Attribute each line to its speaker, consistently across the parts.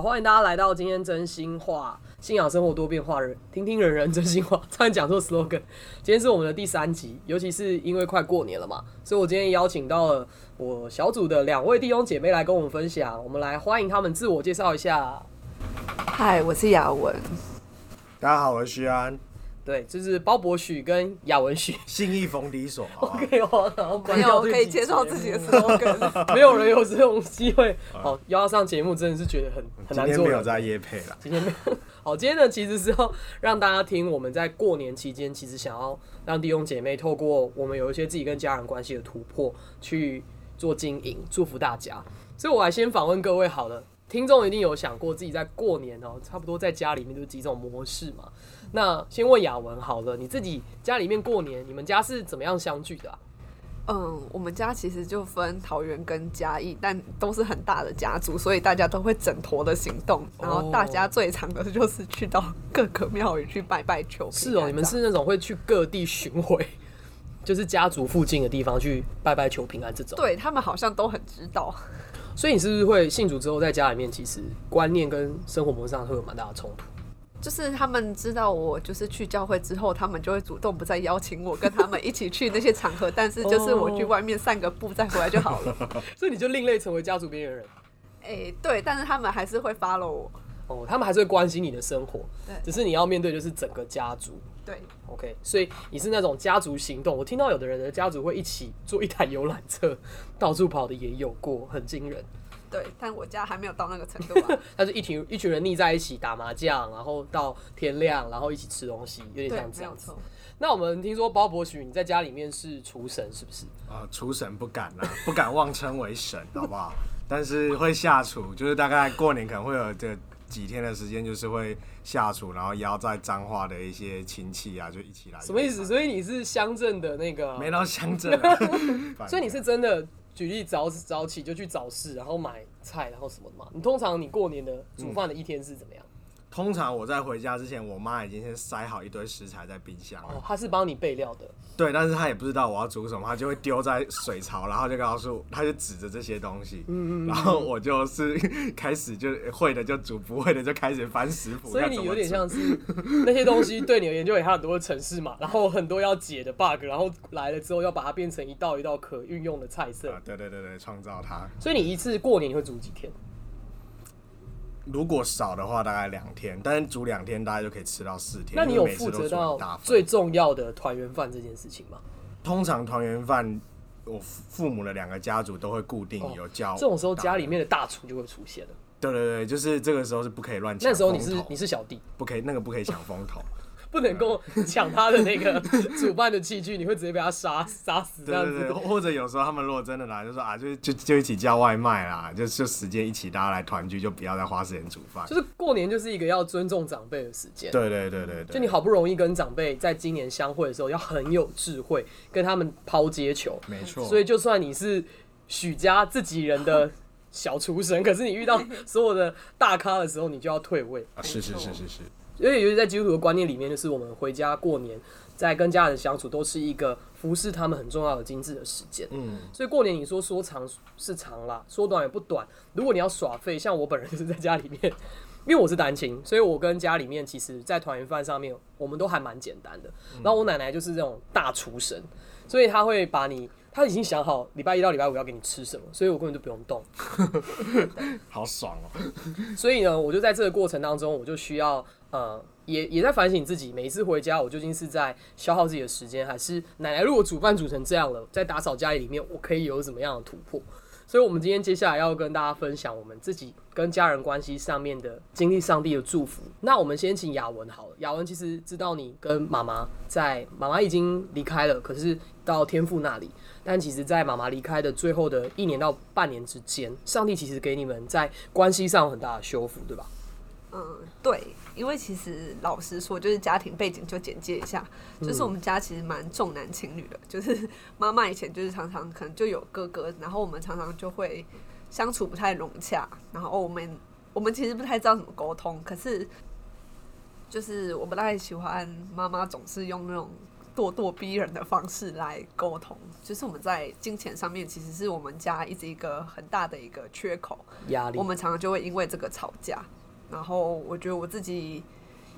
Speaker 1: 好，欢迎大家来到今天真心话，信仰生活多变化，人听听人人真心话。差点讲错 slogan。今天是我们的第三集，尤其是因为快过年了嘛，所以我今天邀请到了我小组的两位弟兄姐妹来跟我们分享。我们来欢迎他们自我介绍一下。
Speaker 2: 嗨，我是雅文。
Speaker 3: 大家好，我是徐安。
Speaker 1: 对，就是包博许跟雅文许，
Speaker 3: 信义逢敌所。
Speaker 1: OK 我，然后
Speaker 2: 没有可以介绍自己的 slogan，
Speaker 1: 没有人有这种机会。好，邀上节目真的是觉得很很难做。
Speaker 3: 今天没有在夜配了，
Speaker 1: 今天没有。好，今天呢其实是要让大家听我们在过年期间，其实想要让弟兄姐妹透过我们有一些自己跟家人关系的突破去做经营，祝福大家。所以我来先访问各位好了。听众一定有想过自己在过年哦，差不多在家里面就是几种模式嘛。那先问雅文好了，你自己家里面过年，你们家是怎么样相聚的？
Speaker 2: 嗯，我们家其实就分桃园跟嘉义，但都是很大的家族，所以大家都会整坨的行动。然后大家最常的就是去到各个庙宇去拜拜求。
Speaker 1: 是哦，你们是那种会去各地巡回，就是家族附近的地方去拜拜求平安这种。
Speaker 2: 对他们好像都很知道。
Speaker 1: 所以你是不是会信主之后，在家里面其实观念跟生活模式上会有蛮大的冲突？
Speaker 2: 就是他们知道我就是去教会之后，他们就会主动不再邀请我跟他们一起去那些场合，但是就是我去外面散个步再回来就好了。
Speaker 1: 所以你就另类成为家族边缘人。
Speaker 2: 哎，对，但是他们还是会 follow 我。
Speaker 1: 哦，他们还是会关心你的生活。对，只是你要面对就是整个家族。
Speaker 2: 对
Speaker 1: ，OK，所以你是那种家族行动。我听到有的人的家族会一起坐一台游览车 到处跑的也有过，很惊人。
Speaker 2: 对，但我家还没有到那个程度。
Speaker 1: 但是一群一群人腻在一起打麻将，然后到天亮，然后一起吃东西，有点像这样子。那我们听说包伯许你在家里面是厨神，是不是？
Speaker 3: 啊，厨神不敢啊，不敢妄称为神，好不好？但是会下厨，就是大概过年可能会有这。几天的时间就是会下厨，然后邀在彰化的一些亲戚啊，就一起来。
Speaker 1: 什么意思？所以你是乡镇的那个？
Speaker 3: 没到乡镇。
Speaker 1: 所以你是真的举例早早起就去早市，然后买菜，然后什么的嘛？你通常你过年的煮饭的一天是怎么样？
Speaker 3: 通常我在回家之前，我妈已经先塞好一堆食材在冰箱了。
Speaker 1: 哦，她是帮你备料的。
Speaker 3: 对，但是她也不知道我要煮什么，她就会丢在水槽，然后就告诉，她就指着这些东西。嗯嗯然后我就是开始就会的就煮，不会的就开始翻食谱。
Speaker 1: 所以你有点像是那些东西对你而言就有很多的城市嘛，然后很多要解的 bug，然后来了之后要把它变成一道一道可运用的菜色。
Speaker 3: 对对对对，创造它。
Speaker 1: 所以你一次过年你会煮几天？
Speaker 3: 如果少的话，大概两天，但是煮两天，大家就可以吃到四天。
Speaker 1: 那你有负责到最重要的团圆饭这件事情吗？
Speaker 3: 通常团圆饭，我父母的两个家族都会固定有叫，
Speaker 1: 这种时候家里面的大厨就会出现了。
Speaker 3: 对对对，就是这个时候是不可以乱抢。
Speaker 1: 那时候你是你是小弟，
Speaker 3: 不可以那个不可以抢风头。
Speaker 1: 不能够抢他的那个 煮饭的器具，你会直接被他杀杀死这样子。
Speaker 3: 或者有时候他们如果真的来，就说啊，就就就一起叫外卖啦，就就时间一起大家来团聚，就不要再花时间煮饭。
Speaker 1: 就是过年就是一个要尊重长辈的时间。
Speaker 3: 对对对对对。
Speaker 1: 就你好不容易跟长辈在今年相会的时候，要很有智慧跟他们抛接球。
Speaker 3: 没错。
Speaker 1: 所以就算你是许家自己人的小厨神，可是你遇到所有的大咖的时候，你就要退位。
Speaker 3: 啊，是是是是是。
Speaker 1: 因为尤其在基督徒的观念里面，就是我们回家过年，在跟家人相处，都是一个服侍他们很重要的精致的时间。嗯，所以过年你说说长是长啦，说短也不短。如果你要耍废，像我本人就是在家里面，因为我是单亲，所以我跟家里面其实，在团圆饭上面，我们都还蛮简单的。然后我奶奶就是这种大厨神，所以她会把你。他已经想好礼拜一到礼拜五要给你吃什么，所以我根本就不用动，
Speaker 3: 好爽哦！
Speaker 1: 所以呢，我就在这个过程当中，我就需要呃，也也在反省自己。每一次回家，我究竟是在消耗自己的时间，还是奶奶如果煮饭煮成这样了，在打扫家里里面，我可以有什么样的突破？所以，我们今天接下来要跟大家分享我们自己跟家人关系上面的经历，上帝的祝福。那我们先请雅文好了。雅文其实知道你跟妈妈在妈妈已经离开了，可是到天父那里。但其实，在妈妈离开的最后的一年到半年之间，上帝其实给你们在关系上有很大的修复，对吧？
Speaker 2: 嗯，对，因为其实老实说，就是家庭背景就简介一下，就是我们家其实蛮重男轻女的，就是妈妈以前就是常常可能就有哥哥，然后我们常常就会相处不太融洽，然后我们我们其实不太知道怎么沟通，可是就是我不太喜欢妈妈总是用那种。咄咄逼人的方式来沟通。就是我们在金钱上面，其实是我们家一直一个很大的一个缺口，
Speaker 1: 压力
Speaker 2: 我。们常常就会因为这个吵架。然后我觉得我自己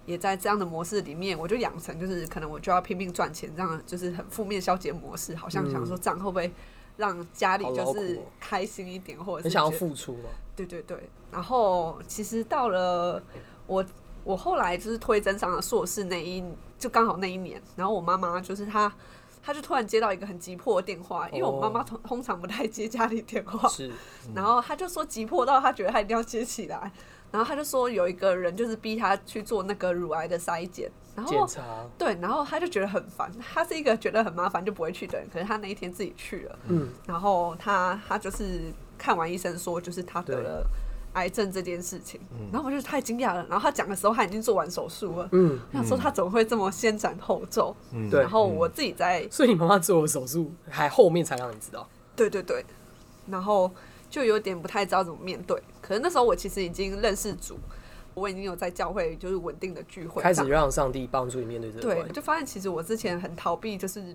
Speaker 2: 也在这样的模式里面，我就养成就是可能我就要拼命赚钱，这样就是很负面消极模式，好像想说这样会不会让家里就是开心一点，或者
Speaker 1: 很想要付出嘛？
Speaker 2: 对对对，然后其实到了我我后来就是推甄上了硕士那一就刚好那一年，然后我妈妈就是她，她就突然接到一个很急迫的电话，因为我妈妈通通常不太接家里电话，
Speaker 1: 是，
Speaker 2: 然后她就说急迫到她觉得她一定要接起来，然后她就说有一个人就是逼她去做那个乳癌的筛检，然后
Speaker 1: 检查。
Speaker 2: 对，然后她就觉得很烦，她是一个觉得很麻烦就不会去的人，可是她那一天自己去了，
Speaker 1: 嗯，
Speaker 2: 然后她她就是看完医生说，就是她得了癌症这件事情，然后我就太惊讶了。然后他讲的时候，他已经做完手术了。
Speaker 1: 嗯，
Speaker 2: 我想说他怎么会这么先斩后奏？
Speaker 3: 嗯
Speaker 1: 对
Speaker 2: 然后我自己在
Speaker 1: 所以你妈妈做了手术，还后面才让你知道。
Speaker 2: 对对对，然后就有点不太知道怎么面对。可是那时候我其实已经认识主，我已经有在教会就是稳定的聚会，
Speaker 1: 开始让上帝帮助你面对这个
Speaker 2: 对。就发现其实我之前很逃避，就是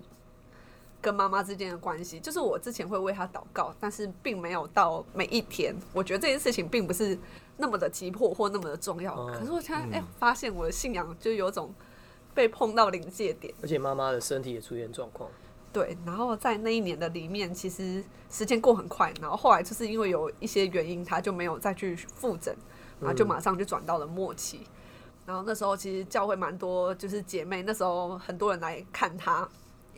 Speaker 2: 跟妈妈之间的关系，就是我之前会为她祷告，但是并没有到每一天。我觉得这件事情并不是那么的急迫或那么的重要。
Speaker 1: 哦
Speaker 2: 可是我现在哎、发现我的信仰就有种被碰到临界点。
Speaker 1: 而且妈妈的身体也出现状况。
Speaker 2: 对，然后在那一年的里面，其实时间过很快，然后后来就是因为有一些原因，她就没有再去复诊，然后就马上就转到了末期。然后那时候其实教会蛮多，就是姐妹，那时候很多人来看她，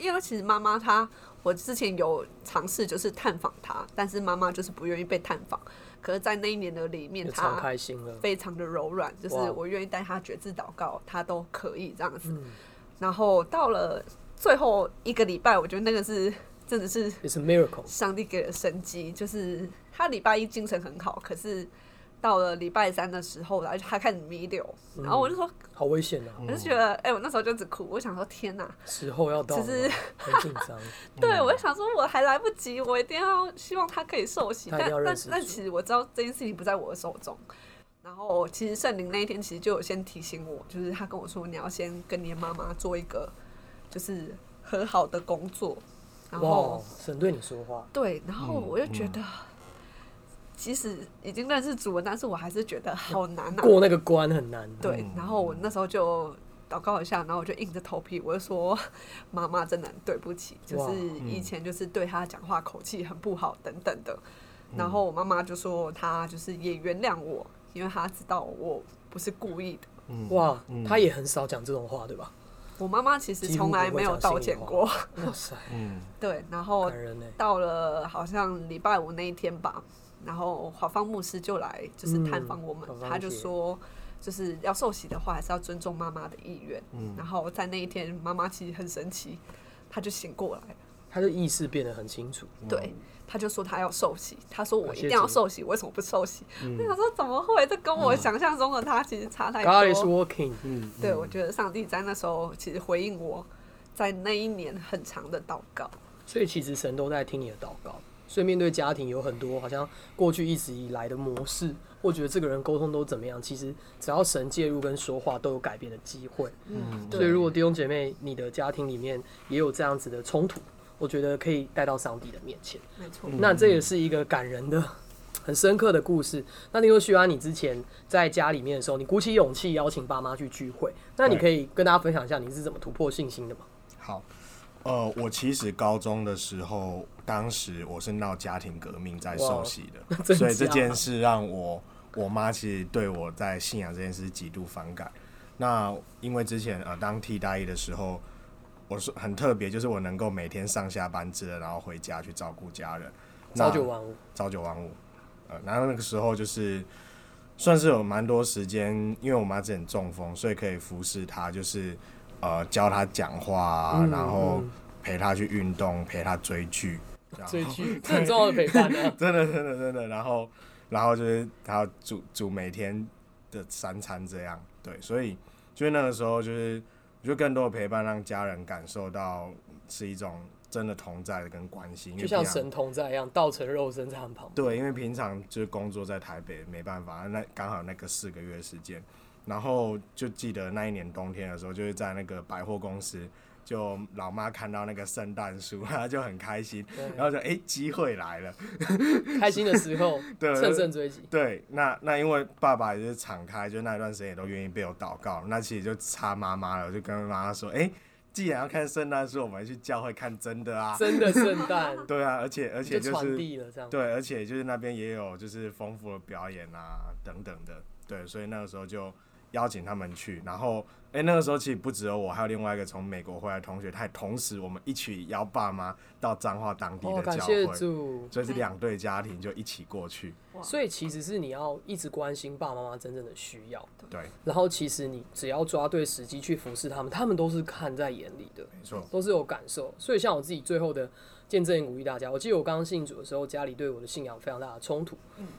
Speaker 2: 因为其实妈妈她，我之前有尝试就是探访她，但是妈妈就是不愿意被探访。可是，在那一年的里面，她
Speaker 1: 开心了。
Speaker 2: 非常的柔软，就是我愿意带她觉知祷告，她都可以这样子。
Speaker 1: 嗯
Speaker 2: 然后到了最后一个礼拜，我觉得那个是真的是
Speaker 1: miracle。
Speaker 2: 上帝给了生机，就是她礼拜一精神很好，可是到了礼拜三的时候，然后他开始弥留，
Speaker 1: 嗯
Speaker 2: 然后我就说，
Speaker 1: 好危险啊！
Speaker 2: 我就觉得，哎、我那时候就只哭，我想说，天哪，
Speaker 1: 时候要到了，
Speaker 2: 只是
Speaker 1: 很紧张。
Speaker 2: 对我就想说，我还来不及，我一定要希望他可以受洗，但但但其实我知道这件事情不在我的手中。然后其实圣灵那一天其实就有先提醒我，就是他跟我说，你要先跟你的妈妈做一个就是和好的工作，然后
Speaker 1: 哇，神对你说话，
Speaker 2: 对，然后
Speaker 3: 嗯
Speaker 2: 我就觉得，即使已经认识主文，但是我还是觉得好难啊。
Speaker 1: 过那个关很难。
Speaker 2: 对，然后我那时候就祷告一下，然后我就硬着头皮，我就说：“妈妈，真的很对不起，就是以前就是对她讲话口气很不好等等的。”然后我妈妈就说她就是也原谅我，因为她知道我不是故意的。
Speaker 1: 哇，她也很少讲这种话，对吧？
Speaker 2: 我妈妈其实从来没有道歉过。
Speaker 1: 哇塞，
Speaker 3: 嗯
Speaker 2: 对，然后。到了好像礼拜五那一天吧，然后华方牧师就来就是探访我们，
Speaker 1: 嗯
Speaker 2: 他就说就是要受洗的话，还是要尊重妈妈的意愿。
Speaker 3: 嗯
Speaker 2: 然后在那一天，妈妈其实很神奇，她就醒过来了，
Speaker 1: 他的意识变得很清楚。
Speaker 2: 对，她就说她要受洗，她说我一定要受洗，为什么不受洗？我想说怎么会？这跟我想象中的她其实差太
Speaker 1: God is
Speaker 2: 多。
Speaker 1: working，
Speaker 3: 嗯，
Speaker 2: 对，我觉得上帝在那时候其实回应我在那一年很长的祷告。
Speaker 1: 所以其实神都在听你的祷告。所以面对家庭有很多好像过去一直以来的模式，或觉得这个人沟通都怎么样，其实只要神介入跟说话，都有改变的机会。
Speaker 2: 嗯，
Speaker 1: 所以如果弟兄姐妹你的家庭里面也有这样子的冲突，我觉得可以带到上帝的面前。
Speaker 2: 没错。
Speaker 1: 那这也是一个感人的、很深刻的故事。那听说徐安，你之前在家里面的时候，你鼓起勇气邀请爸妈去聚会，那你可以跟大家分享一下你是怎么突破信心的吗？
Speaker 3: 好，呃，我其实高中的时候，当时我是闹家庭革命在受洗的，
Speaker 1: 真
Speaker 3: 所以这件事让我我妈其实对我在信仰这件事极度反感。那因为之前呃当替代役的时候，我是很特别，就是我能够每天上下班制的，然后回家去照顾家人，那
Speaker 1: 朝九晚五，
Speaker 3: 朝九晚五。呃，然后那个时候就是算是有蛮多时间，因为我妈之前中风，所以可以服侍她，就是呃教他讲话啊、
Speaker 1: 嗯
Speaker 3: 然后
Speaker 1: 嗯
Speaker 3: 陪他去运动，陪他追剧，
Speaker 1: 追剧，这很重要的陪伴啊。
Speaker 3: 真的真的真的，然后然后就是还要煮煮每天的三餐这样，对，所以就是那个时候就是就更多的陪伴，让家人感受到是一种真的同在的跟关心，
Speaker 1: 就像神同在一样，道成肉身在他们旁边。
Speaker 3: 对，因为平常就是工作在台北，没办法，那刚好那个四个月时间，然后就记得那一年冬天的时候，就是在那个百货公司，就老妈看到那个圣诞树，她就很开心，然后就哎机会来了，
Speaker 1: 开心的时候
Speaker 3: 对
Speaker 1: 乘胜追击。
Speaker 3: 对，那那因为爸爸也是敞开，就那一段时间也都愿意被我祷告，那其实就差妈妈了，我就跟妈妈说，哎、既然要看圣诞树，我们去教会看真的啊。
Speaker 1: 真的圣诞
Speaker 3: 对啊，而且而且
Speaker 1: 就
Speaker 3: 是。对，而且就是那边也有就是丰富的表演啊等等的，对，所以那个时候就邀请他们去，然后哎、那个时候其实不只有我，还有另外一个从美国回来的同学，他也同时我们一起邀爸妈到彰化当地
Speaker 1: 哦，
Speaker 3: 的教会，
Speaker 1: 主。
Speaker 3: 所以是两对家庭就一起过去，
Speaker 1: 所以其实是你要一直关心爸爸妈妈真正的需要，
Speaker 3: 对，
Speaker 1: 然后其实你只要抓对时机去服侍他们，他们都是看在眼里的，
Speaker 3: 没错，
Speaker 1: 都是有感受。所以像我自己最后的见证也鼓励大家，我记得我刚刚信主的时候，家里对我的信仰非常大的冲突。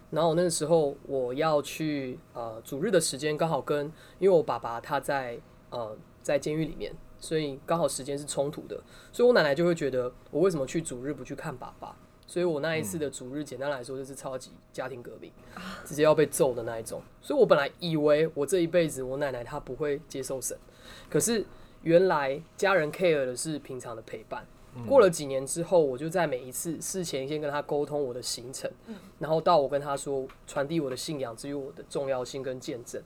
Speaker 1: 然后我那个时候我要去呃主日的时间刚好跟，因为我爸爸他在呃在监狱里面，所以刚好时间是冲突的，所以我奶奶就会觉得我为什么去主日不去看爸爸？所以我那一次的主日，简单来说就是超级家庭革命，直接要被揍的那一种。所以我本来以为我这一辈子我奶奶她不会接受神，可是原来家人 care 的是平常的陪伴。过了几年之后，我就在每一次事前先跟他沟通我的行程，然后到我跟他说传递我的信仰，至于我的重要性跟见证。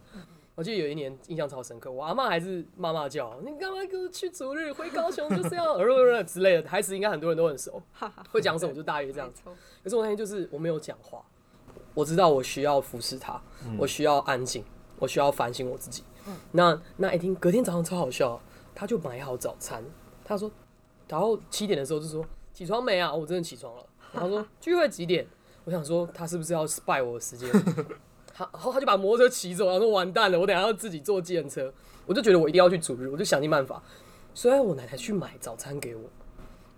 Speaker 1: 我记得有一年印象超深刻，我阿妈还是妈妈叫，你干嘛给我去逐日回高雄就是要 呃之类的，台词应该很多人都很熟，会讲什么就大约这样子。可是我那天就是我没有讲话，我知道我需要服侍他，我需要安静，我需要反省我自己。那那一听隔天早上超好笑，他就买好早餐，他说，然后七点的时候就说起床没啊？我真的起床了。然后他说聚会几点？我想说他是不是要 spy 我的时间？他然后他就把摩托车骑走，然后说完蛋了，我等下要自己坐计程车。我就觉得我一定要去主日，我就想尽办法。虽然我奶奶去买早餐给我，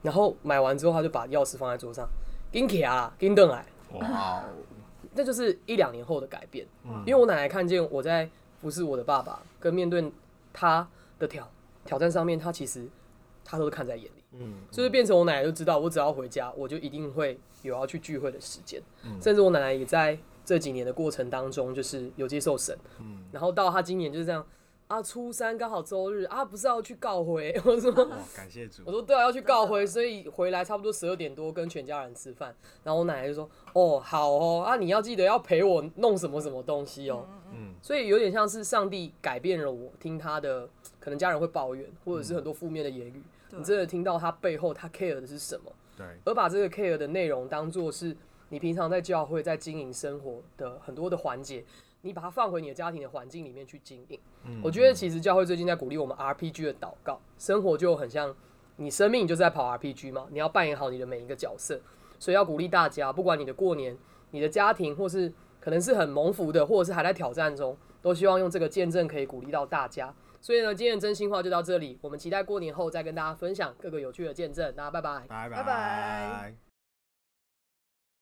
Speaker 1: 然后买完之后，他就把钥匙放在桌上，给起啊，给邓来。
Speaker 3: 哇哦，
Speaker 1: 这就是一两年后的改变。因为我奶奶看见我在服侍我的爸爸，跟面对他的挑挑战上面，他其实他都是看在眼里。
Speaker 3: 嗯，
Speaker 1: 就是变成我奶奶就知道，我只要回家，我就一定会有要去聚会的时间。嗯甚至我奶奶也在这几年的过程当中，就是有接受神。嗯然后到她今年就是这样啊，初三刚好周日啊，不是要去告回，我说
Speaker 3: 哇，感谢主
Speaker 1: 我，说对啊，要去告回，所以回来差不多十二点多跟全家人吃饭。然后我奶奶就说：“哦，好哦，啊，你要记得要陪我弄什么什么东西哦。”
Speaker 3: 嗯，
Speaker 1: 所以有点像是上帝改变了我，听他的，可能家人会抱怨，或者是很多负面的言语，
Speaker 2: 对
Speaker 1: 你真的听到他背后他 care 的是什么，
Speaker 3: 对，
Speaker 1: 而把这个 care 的内容当做是你平常在教会在经营生活的很多的环节，你把它放回你的家庭的环境里面去经营。
Speaker 3: 嗯
Speaker 1: 我觉得其实教会最近在鼓励我们 RPG 的祷告，生活就很像你生命就是在跑 RPG 嘛，你要扮演好你的每一个角色，所以要鼓励大家，不管你的过年、你的家庭，或是可能是很蒙福的，或者是还在挑战中，都希望用这个见证可以鼓励到大家。所以呢，今天的真心话就到这里，我们期待过年后再跟大家分享各个有趣的见证。那拜拜拜。
Speaker 3: 拜
Speaker 2: 拜拜